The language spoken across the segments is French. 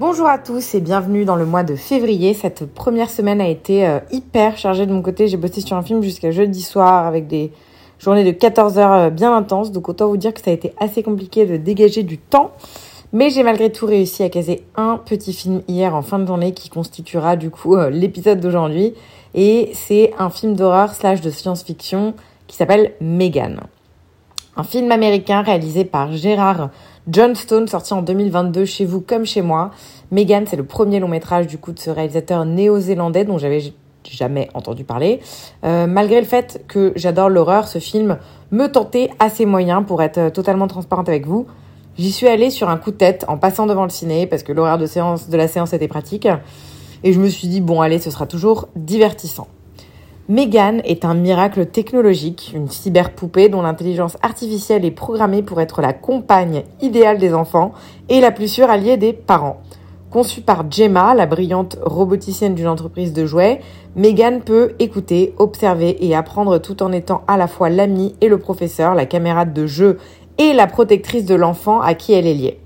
Bonjour à tous et bienvenue dans le mois de février. Cette première semaine a été euh, hyper chargée de mon côté. J'ai bossé sur un film jusqu'à jeudi soir avec des journées de 14 heures euh, bien intenses. Donc autant vous dire que ça a été assez compliqué de dégager du temps. Mais j'ai malgré tout réussi à caser un petit film hier en fin de journée qui constituera du coup euh, l'épisode d'aujourd'hui. Et c'est un film d'horreur slash de science-fiction qui s'appelle Megan. Un film américain réalisé par Gérard Johnstone, sorti en 2022 chez vous comme chez moi. Megan, c'est le premier long métrage du coup de ce réalisateur néo-zélandais dont j'avais jamais entendu parler. Euh, malgré le fait que j'adore l'horreur, ce film me tentait assez moyen pour être totalement transparente avec vous. J'y suis allée sur un coup de tête en passant devant le ciné parce que l'horaire de, séance, de la séance était pratique. Et je me suis dit, bon allez, ce sera toujours divertissant. Megan est un miracle technologique, une cyberpoupée dont l'intelligence artificielle est programmée pour être la compagne idéale des enfants et la plus sûre alliée des parents. Conçue par Gemma, la brillante roboticienne d'une entreprise de jouets, Megan peut écouter, observer et apprendre tout en étant à la fois l'ami et le professeur, la camarade de jeu et la protectrice de l'enfant à qui elle est liée.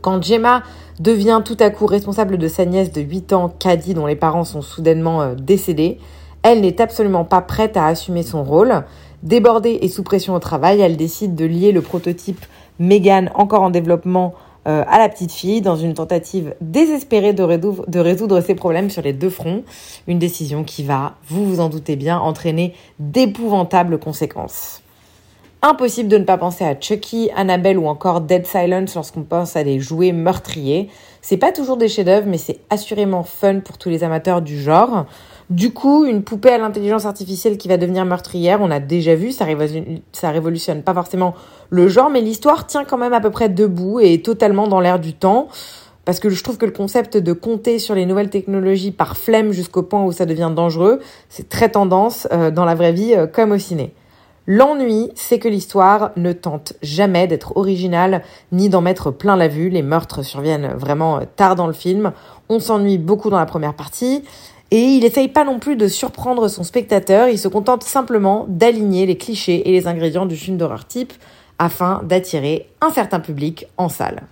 Quand Gemma devient tout à coup responsable de sa nièce de 8 ans, Caddy, dont les parents sont soudainement euh, décédés, elle n'est absolument pas prête à assumer son rôle. Débordée et sous pression au travail, elle décide de lier le prototype Megan, encore en développement, euh, à la petite fille dans une tentative désespérée de de résoudre ses problèmes sur les deux fronts. Une décision qui va, vous vous en doutez bien, entraîner d'épouvantables conséquences. Impossible de ne pas penser à Chucky, Annabelle ou encore Dead Silence lorsqu'on pense à des jouets meurtriers. C'est pas toujours des chefs-d'œuvre, mais c'est assurément fun pour tous les amateurs du genre. Du coup, une poupée à l'intelligence artificielle qui va devenir meurtrière, on a déjà vu, ça, révolutionne, révolutionne pas forcément le genre, mais l'histoire tient quand même à peu près debout et est totalement dans l'air du temps. Parce que je trouve que le concept de compter sur les nouvelles technologies par flemme jusqu'au point où ça devient dangereux, c'est très tendance euh, dans la vraie vie euh, comme au ciné. L'ennui, c'est que l'histoire ne tente jamais d'être originale ni d'en mettre plein la vue. Les meurtres surviennent vraiment euh, tard dans le film. On s'ennuie beaucoup dans la première partie. Et il essaye pas non plus de surprendre son spectateur, il se contente simplement d'aligner les clichés et les ingrédients du film d'horreur type afin d'attirer un certain public en salle.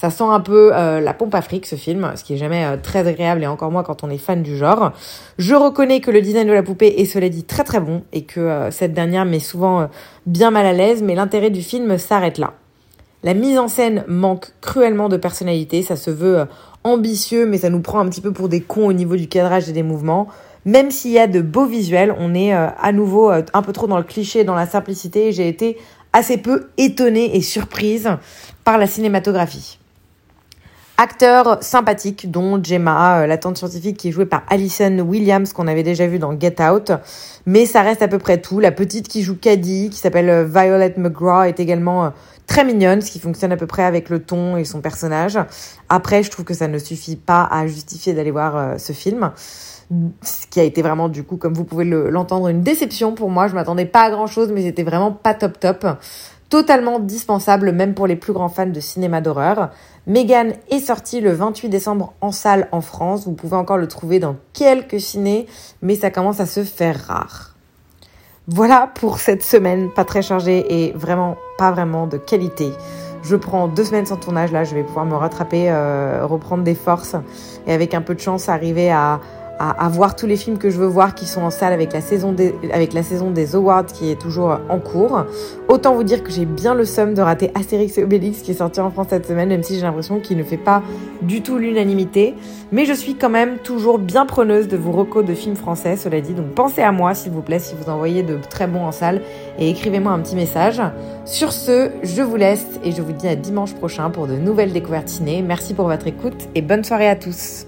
Ça sent un peu euh, la pompe à ce film, ce qui est jamais euh, très agréable et encore moins quand on est fan du genre. Je reconnais que le design de la poupée est cela dit très très bon et que euh, cette dernière met souvent bien mal à l'aise, mais l'intérêt du film s'arrête là. La mise en scène manque cruellement de personnalité, ça se veut ambitieux, mais ça nous prend un petit peu pour des cons au niveau du cadrage et des mouvements. Même s'il y a de beaux visuels, on est à nouveau un peu trop dans le cliché, dans la simplicité, j'ai été assez peu étonnée et surprise par la cinématographie. Acteurs sympathiques, dont Gemma, la tante scientifique qui est jouée par Alison Williams, qu'on avait déjà vu dans Get Out. Mais ça reste à peu près tout. La petite qui joue Caddy, qui s'appelle Violet McGraw, est également très mignonne, ce qui fonctionne à peu près avec le ton et son personnage. Après, je trouve que ça ne suffit pas à justifier d'aller voir euh, ce film. Ce qui a été vraiment, du coup, comme vous pouvez l'entendre, une déception pour moi. Je m'attendais pas à grand chose, mais c'était vraiment pas top top. Totalement dispensable, même pour les plus grands fans de cinéma d'horreur. Megan est sorti le 28 décembre en salle en France. Vous pouvez encore le trouver dans quelques cinés, mais ça commence à se faire rare. Voilà pour cette semaine, pas très chargée et vraiment pas vraiment de qualité. Je prends deux semaines sans tournage, là je vais pouvoir me rattraper, euh, reprendre des forces et avec un peu de chance arriver à, à, voir tous les films que je veux voir qui sont en salle avec la saison des, avec la saison des Awards qui est toujours en cours. Autant vous dire que j'ai bien le somme de rater Astérix et Obélix qui est sorti en France cette semaine, même si j'ai l'impression qu'il ne fait pas du tout l'unanimité. Mais je suis quand même toujours bien preneuse de vos recos de films français, cela dit. Donc pensez à moi, s'il vous plaît, si vous envoyez de très bons en salle et écrivez-moi un petit message. Sur ce, je vous laisse et je vous dis à dimanche prochain pour de nouvelles découvertes ciné. Merci pour votre écoute et bonne soirée à tous.